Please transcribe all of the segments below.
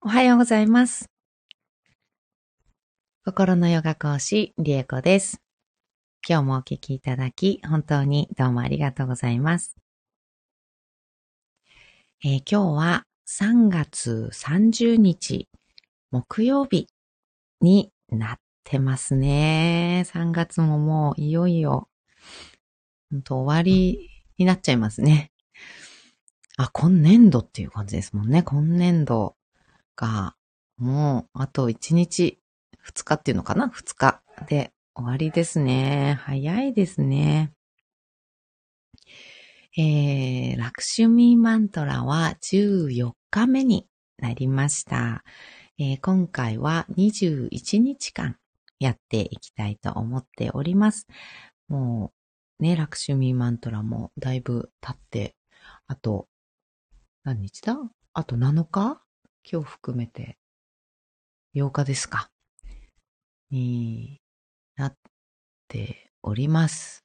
おはようございます。心のヨガ講師、リエコです。今日もお聞きいただき、本当にどうもありがとうございます。えー、今日は3月30日、木曜日になってますね。3月ももういよいよ、本当終わりになっちゃいますね。あ、今年度っていう感じですもんね。今年度が、もう、あと1日、2日っていうのかな ?2 日で終わりですね。早いですね。えー、ラクシュミーマントラは14日目になりました。えー、今回は21日間やっていきたいと思っております。もう、ね、ラクシュミーマントラもだいぶ経って、あと、何日だ？あと7日？今日含めて8日ですかになっております。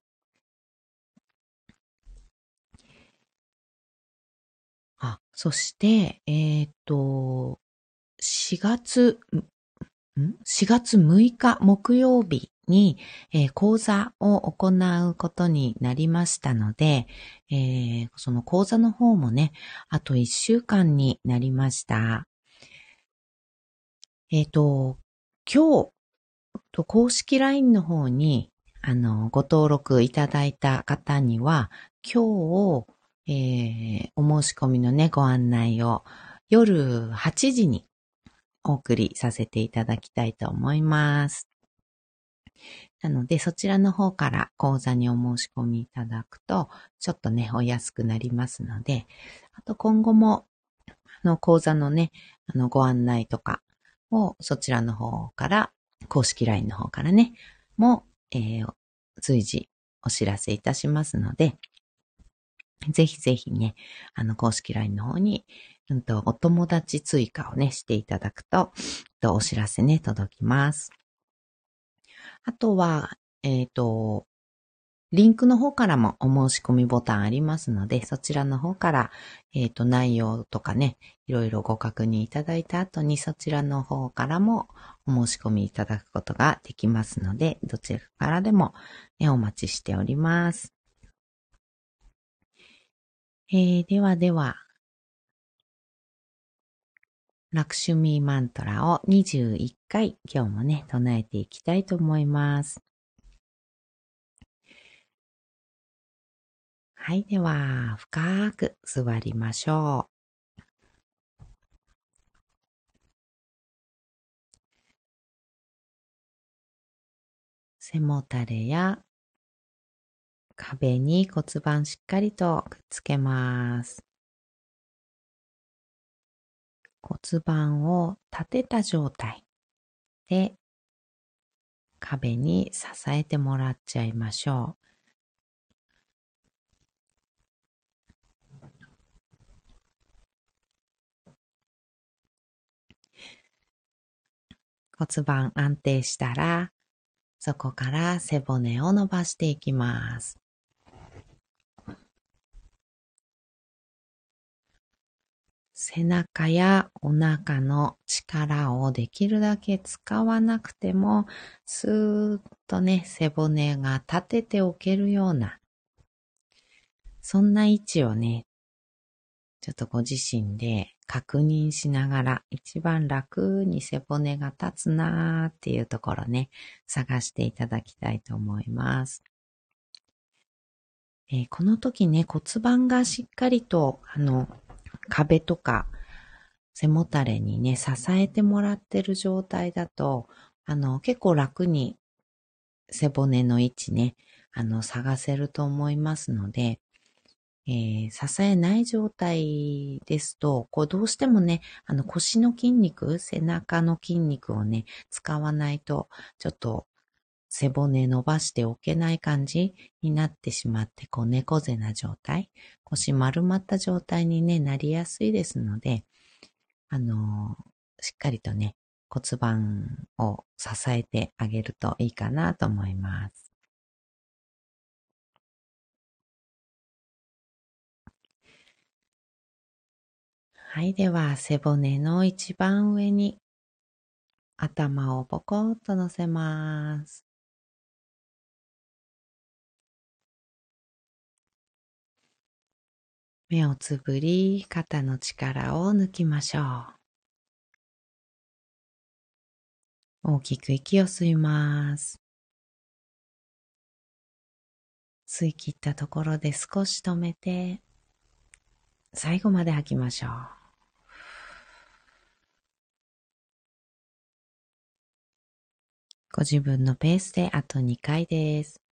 あ、そして、えっ、ー、と、4月、ん ?4 月6日木曜日に、えー、講座を行うことになりましたので、えー、その講座の方もね、あと1週間になりました。えっ、ー、と、今日、公式 LINE の方に、あの、ご登録いただいた方には、今日を、えー、お申し込みのね、ご案内を夜8時にお送りさせていただきたいと思います。なので、そちらの方から講座にお申し込みいただくと、ちょっとね、お安くなりますので、あと今後も、あの、講座のね、あの、ご案内とか、をそちらの方から、公式 LINE の方からね、も、えー、随時お知らせいたしますので、ぜひぜひね、あの、公式 LINE の方に、うんと、お友達追加をね、していただくと、とお知らせね、届きます。あとは、えっ、ー、と、リンクの方からもお申し込みボタンありますので、そちらの方から、えっ、ー、と、内容とかね、いろいろご確認いただいた後に、そちらの方からもお申し込みいただくことができますので、どちらからでも、ね、お待ちしております。えー、ではでは、ラクシュミーマントラを21回今日もね、唱えていきたいと思います。はい。では、深く座りましょう。背もたれや壁に骨盤しっかりとくっつけます。骨盤を立てた状態で壁に支えてもらっちゃいましょう。骨盤安定したら、そこから背骨を伸ばしていきます。背中やお腹の力をできるだけ使わなくても、スーッとね、背骨が立てておけるような、そんな位置をね、ちょっとご自身で確認しながら一番楽に背骨が立つなーっていうところね、探していただきたいと思います。えー、この時ね、骨盤がしっかりと、あの、壁とか背もたれにね、支えてもらってる状態だと、あの、結構楽に背骨の位置ね、あの、探せると思いますので、えー、支えない状態ですと、こうどうしてもね、あの腰の筋肉、背中の筋肉をね、使わないと、ちょっと背骨伸ばしておけない感じになってしまって、こう猫背な状態、腰丸まった状態に、ね、なりやすいですので、あのー、しっかりとね、骨盤を支えてあげるといいかなと思います。はい、では背骨の一番上に頭をポコッと乗せます。目をつぶり、肩の力を抜きましょう。大きく息を吸います。吸い切ったところで少し止めて、最後まで吐きましょう。ご自分のペースであと2回です。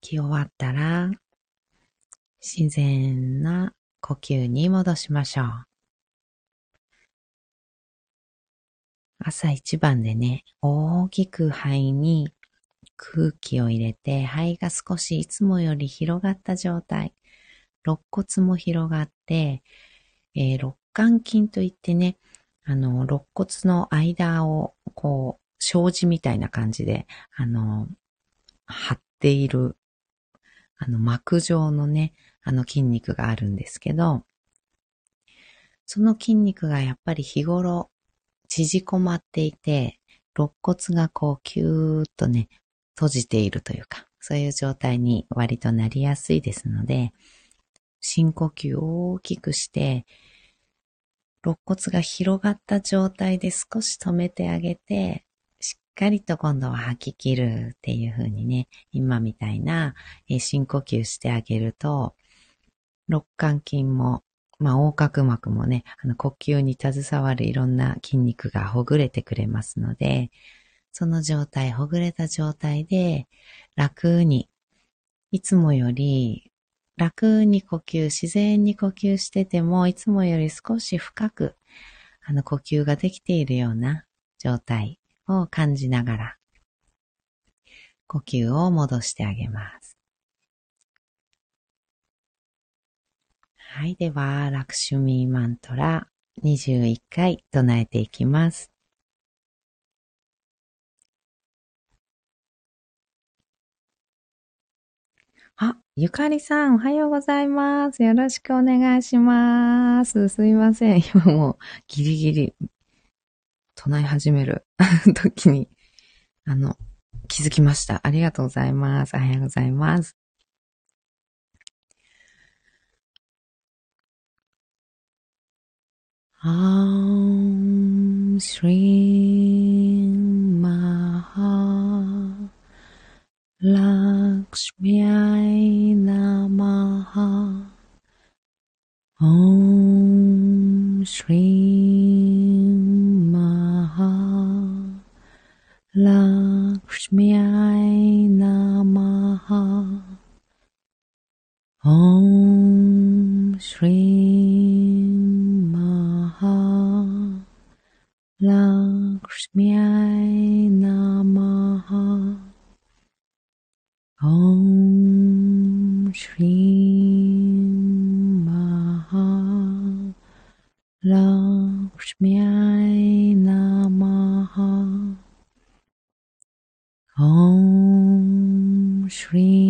き終わったら、自然な呼吸に戻しましょう。朝一番でね、大きく肺に空気を入れて、肺が少しいつもより広がった状態。肋骨も広がって、えー肋間筋といってね、あの、肋骨の間を、こう、障子みたいな感じで、あの、張っている、あの、膜状のね、あの筋肉があるんですけど、その筋肉がやっぱり日頃縮こまっていて、肋骨がこうキューッとね、閉じているというか、そういう状態に割となりやすいですので、深呼吸を大きくして、肋骨が広がった状態で少し止めてあげて、かりと今度は吐き切るっていう風にね、今みたいな深呼吸してあげると、肋間筋も、まあ、横隔膜もね、あの呼吸に携わるいろんな筋肉がほぐれてくれますので、その状態、ほぐれた状態で楽に、いつもより楽に呼吸、自然に呼吸してても、いつもより少し深く、あの呼吸ができているような状態。を感じながら、呼吸を戻してあげます。はい。では、ラクシュミーマントラ21回唱えていきます。あ、ゆかりさん、おはようございます。よろしくお願いします。すいません。今もうギリギリ唱え始める 時に、あの、気づきました。ありがとうございます。おはようございます。Om Shri Maha Lakshmi Namaha Om Shri 拉姆·咪·那玛哈，唵·舍·瑞。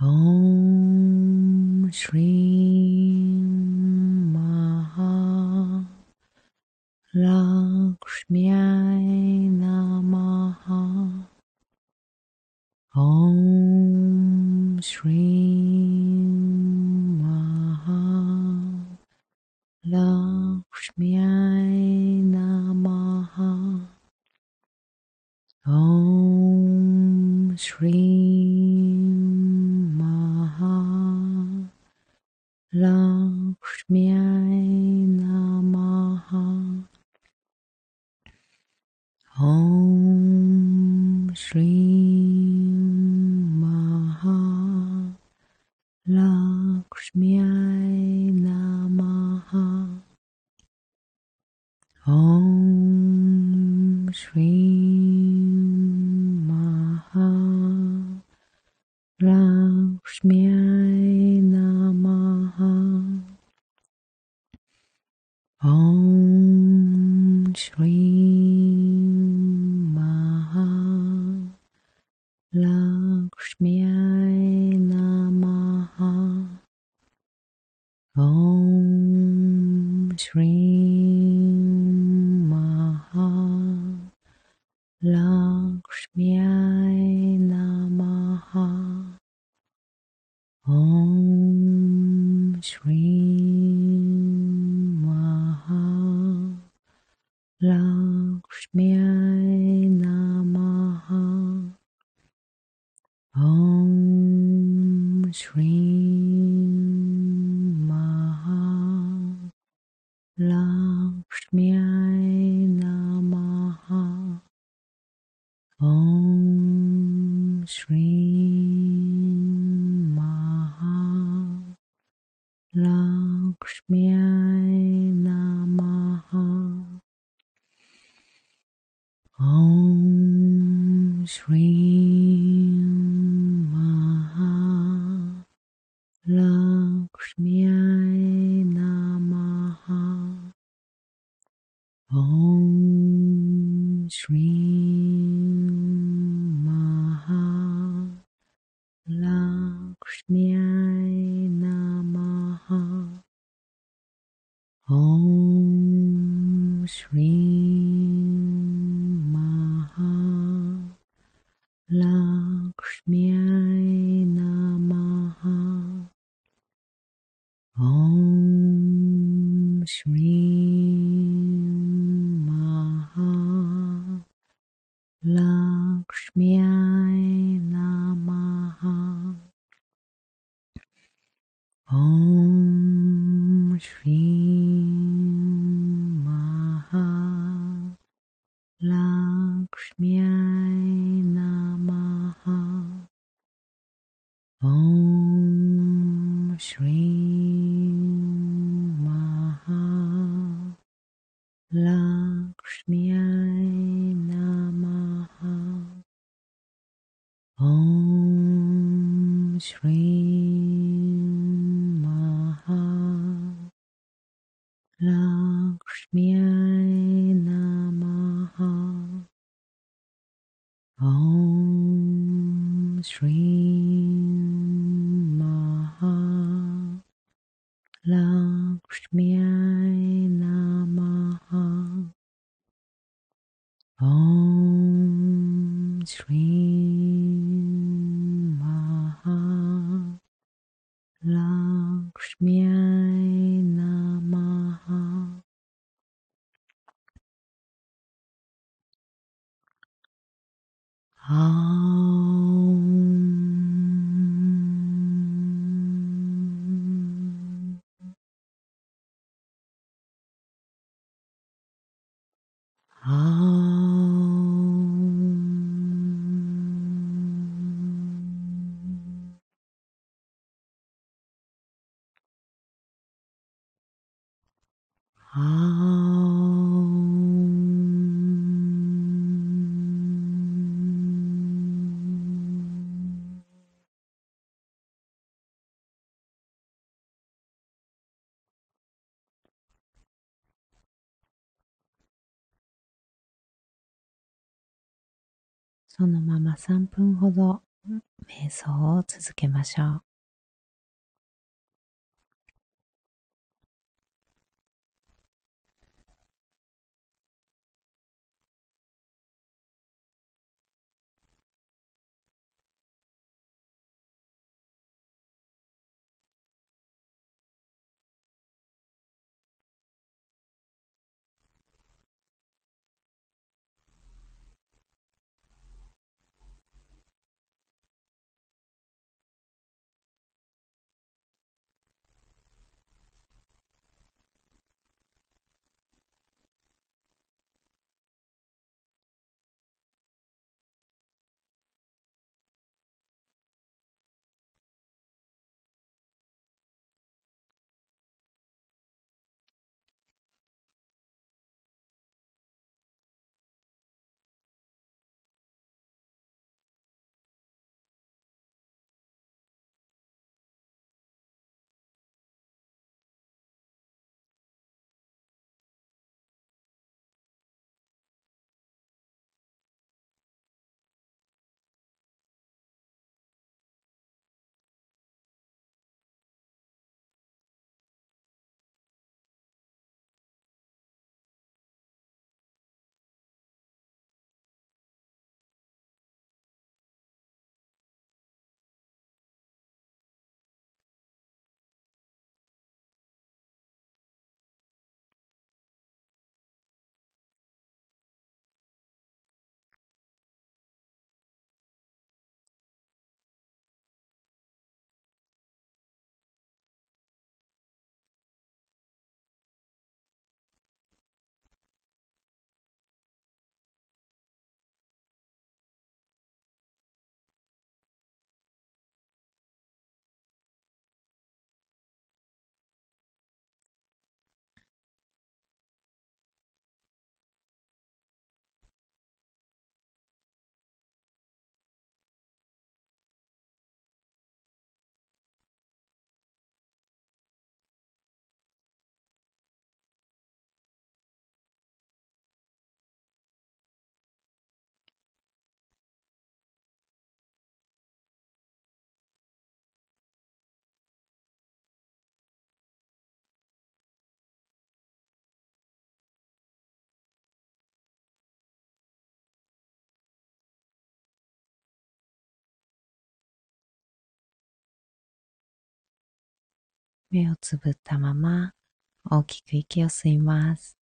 Om Shri Maha Lakshmi. Shri Maha Lakshmiyai Namaha. Om Shri Maha. Lakshmiyai Namaha. Om Shri 미 Om Shri そのまま3分ほど瞑想を続けましょう。目をつぶったまま大きく息を吸います。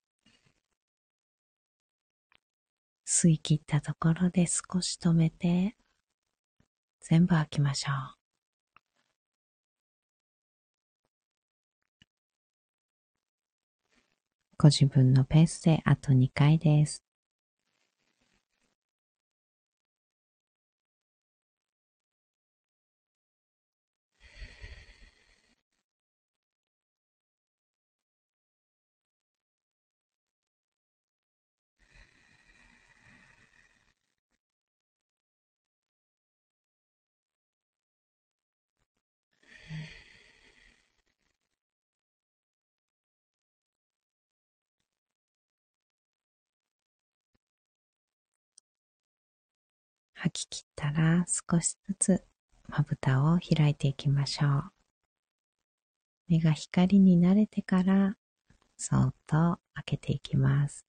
吸い切ったところで少し止めて全部吐きましょう。ご自分のペースであと2回です。吐き切ったら少しずつまぶたを開いていきましょう。目が光に慣れてからそっと開けていきます。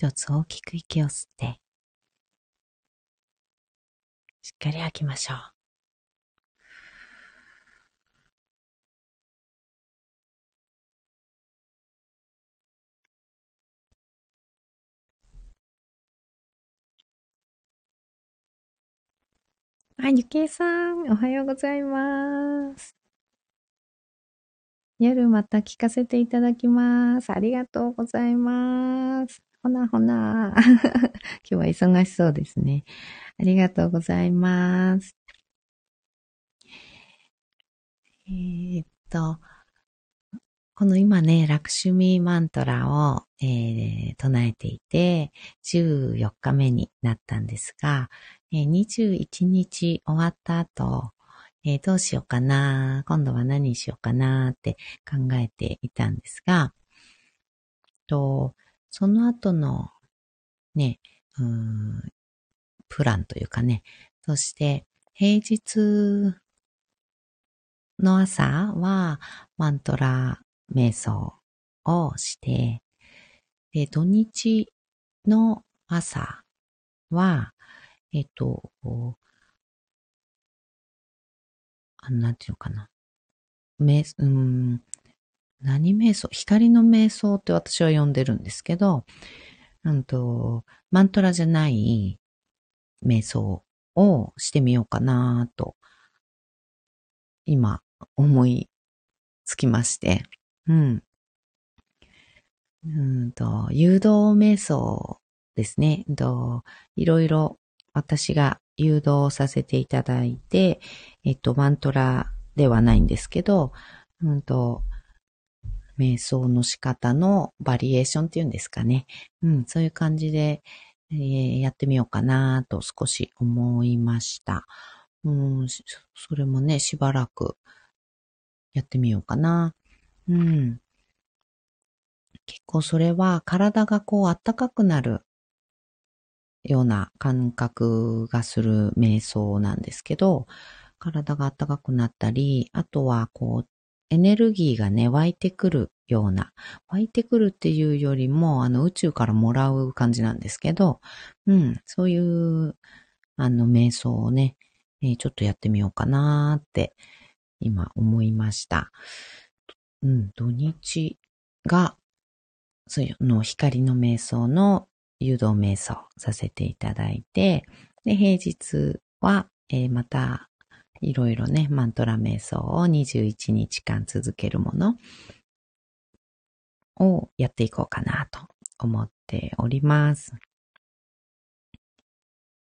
一つ大きく息を吸って、しっかり吐きましょう。あ、ゆけいさん、おはようございます。夜また聞かせていただきます。ありがとうございます。ほなほな。今日は忙しそうですね。ありがとうございます。えー、っと、この今ね、ラクシュミーマントラを、えー、唱えていて、14日目になったんですが、えー、21日終わった後、えー、どうしようかな、今度は何しようかなって考えていたんですが、とその後のね、うん、プランというかね、そして平日の朝はマントラ瞑想をして、で土日の朝は、えっと、あなんていうのかな。め、うん、何瞑想？光の瞑想って私は呼んでるんですけど、うんと、マントラじゃない瞑想をしてみようかなと、今思いつきまして、うん。うんと、誘導瞑想ですね。といろいろ私が誘導させていただいて、えっと、マントラではないんですけど、うんと、瞑想の仕方のバリエーションっていうんですかね。うん、そういう感じで、えー、やってみようかなと少し思いました。うん、それもね、しばらくやってみようかな。うん。結構それは体がこうあったかくなるような感覚がする瞑想なんですけど、体が暖かくなったり、あとはこう、エネルギーがね、湧いてくるような、湧いてくるっていうよりも、あの、宇宙からもらう感じなんですけど、うん、そういう、あの、瞑想をね、え、ちょっとやってみようかなーって、今思いました。うん、土日が、そういうの光の瞑想の誘導瞑想させていただいて、で、平日は、えー、また、いろいろね、マントラ瞑想を21日間続けるものをやっていこうかなと思っております。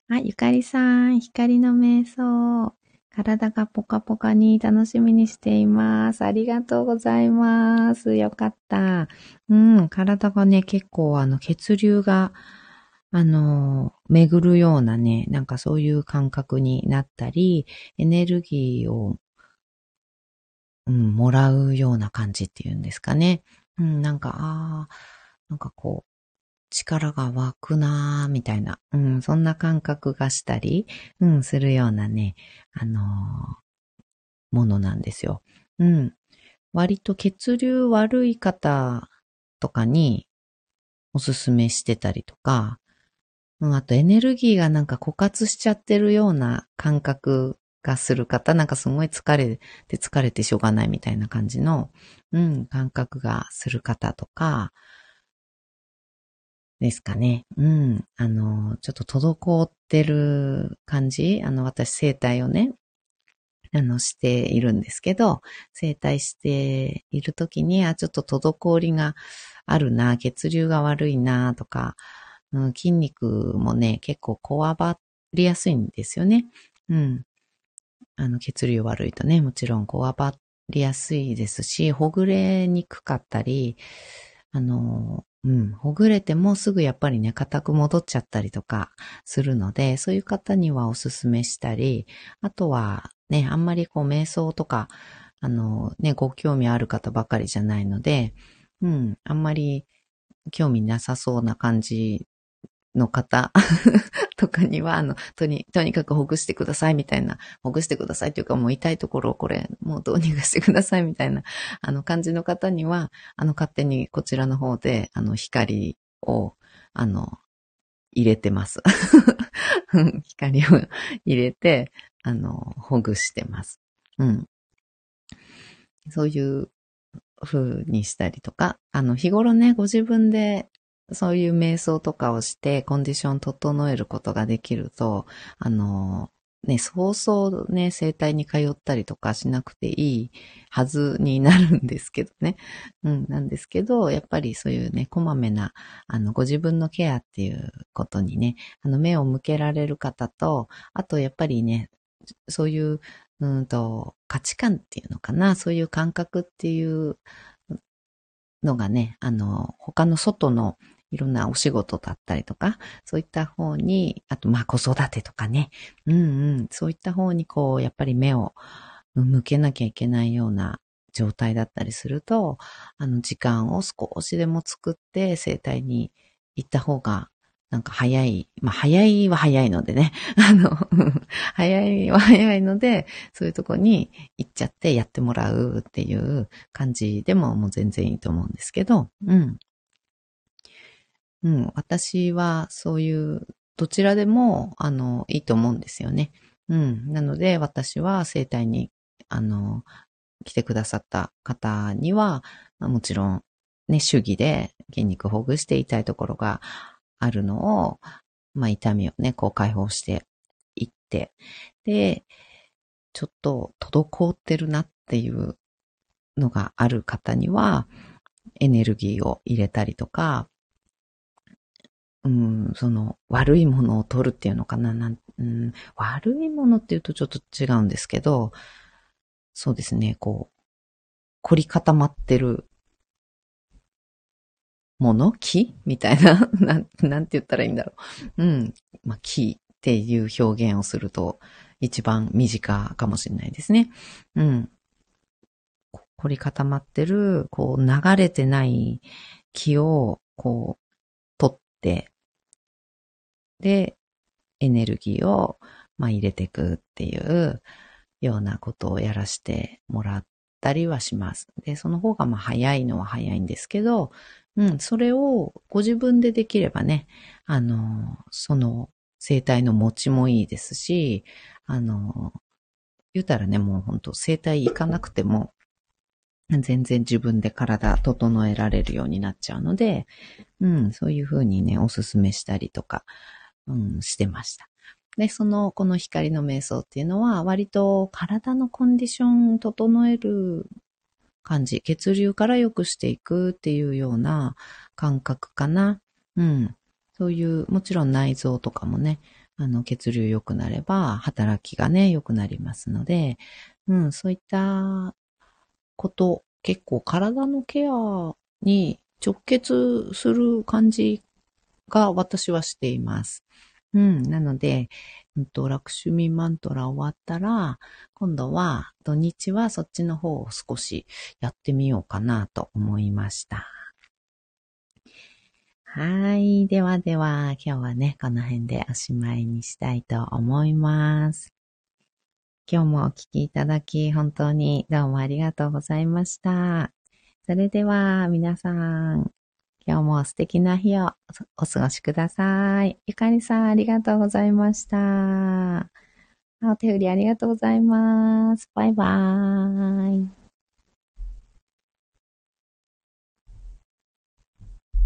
あ、ゆかりさん、光の瞑想。体がポカポカに楽しみにしています。ありがとうございます。よかった。うん、体がね、結構あの血流が、あの、巡るようなね、なんかそういう感覚になったり、エネルギーを、うん、もらうような感じっていうんですかね。うん、なんか、ああ、なんかこう、力が湧くなーみたいな、うん、そんな感覚がしたり、うん、するようなね、あのー、ものなんですよ。うん。割と血流悪い方とかにおすすめしてたりとか、うん、あとエネルギーがなんか枯渇しちゃってるような感覚がする方、なんかすごい疲れて疲れてしょうがないみたいな感じの、うん、感覚がする方とか、ですかね。うん。あの、ちょっと滞ってる感じあの、私生体をね、あの、しているんですけど、生体しているときに、あ、ちょっと滞りがあるな、血流が悪いな、とか、うん、筋肉もね、結構こわばりやすいんですよね。うん。あの、血流悪いとね、もちろんこわばりやすいですし、ほぐれにくかったり、あの、うん、ほぐれてもすぐやっぱりね、硬く戻っちゃったりとかするので、そういう方にはおすすめしたり、あとはね、あんまりこう瞑想とか、あのね、ご興味ある方ばかりじゃないので、うん、あんまり興味なさそうな感じの方 とかには、あの、とに、とにかくほぐしてくださいみたいな、ほぐしてくださいというかもう痛いところをこれ、もうどうにかしてくださいみたいな、あの感じの方には、あの勝手にこちらの方で、あの光を、あの、入れてます。光を入れて、あの、ほぐしてます。うん。そういう風にしたりとか、あの、日頃ね、ご自分でそういう瞑想とかをしてコンディション整えることができると、あの、ね、そうそうね、生体に通ったりとかしなくていいはずになるんですけどね。うん、なんですけど、やっぱりそういうね、こまめな、あの、ご自分のケアっていうことにね、あの、目を向けられる方と、あと、やっぱりね、そういう、うんと、価値観っていうのかな、そういう感覚っていうのがね、あの、他の外のいろんなお仕事だったりとか、そういった方に、あとまあ子育てとかね、うんうん、そういった方にこう、やっぱり目を向けなきゃいけないような状態だったりすると、あの時間を少しでも作って生体に行った方がなんか早い、まあ早いは早いのでね、あの、早いは早いので、そういうとこに行っちゃってやってもらうっていう感じでももう全然いいと思うんですけど、うん。うん、私はそういう、どちらでも、あの、いいと思うんですよね。うん。なので、私は生体に、あの、来てくださった方には、もちろん、ね、主義で筋肉ほぐして痛いところがあるのを、まあ、痛みをね、こう解放していって、で、ちょっと滞ってるなっていうのがある方には、エネルギーを入れたりとか、うん、その、悪いものを取るっていうのかななん、うん、悪いものっていうとちょっと違うんですけど、そうですね、こう、凝り固まってるもの木みたいな なん、なんて言ったらいいんだろう。うん。まあ、木っていう表現をすると一番身近かもしれないですね。うん。凝り固まってる、こう流れてない木を、こう、取って、で、エネルギーを、まあ、入れていくっていうようなことをやらせてもらったりはします。で、その方がまあ早いのは早いんですけど、うん、それをご自分でできればね、あの、その生体の持ちもいいですし、あの、言うたらね、もう本当生体行かなくても、全然自分で体整えられるようになっちゃうので、うん、そういうふうにね、おすすめしたりとか、うん、してました。で、その、この光の瞑想っていうのは、割と体のコンディション整える感じ、血流から良くしていくっていうような感覚かな。うん。そういう、もちろん内臓とかもね、あの、血流良くなれば、働きがね、良くなりますので、うん、そういったこと、結構体のケアに直結する感じが私はしています。うん。なので、うんと、ラクシュミマントラ終わったら、今度は土日はそっちの方を少しやってみようかなと思いました。はい。ではでは、今日はね、この辺でおしまいにしたいと思います。今日もお聴きいただき、本当にどうもありがとうございました。それでは、皆さん、今日も素敵な日をお過ごしください。ゆかりさん、ありがとうございました。お手振りありがとうございます。バイバーイ。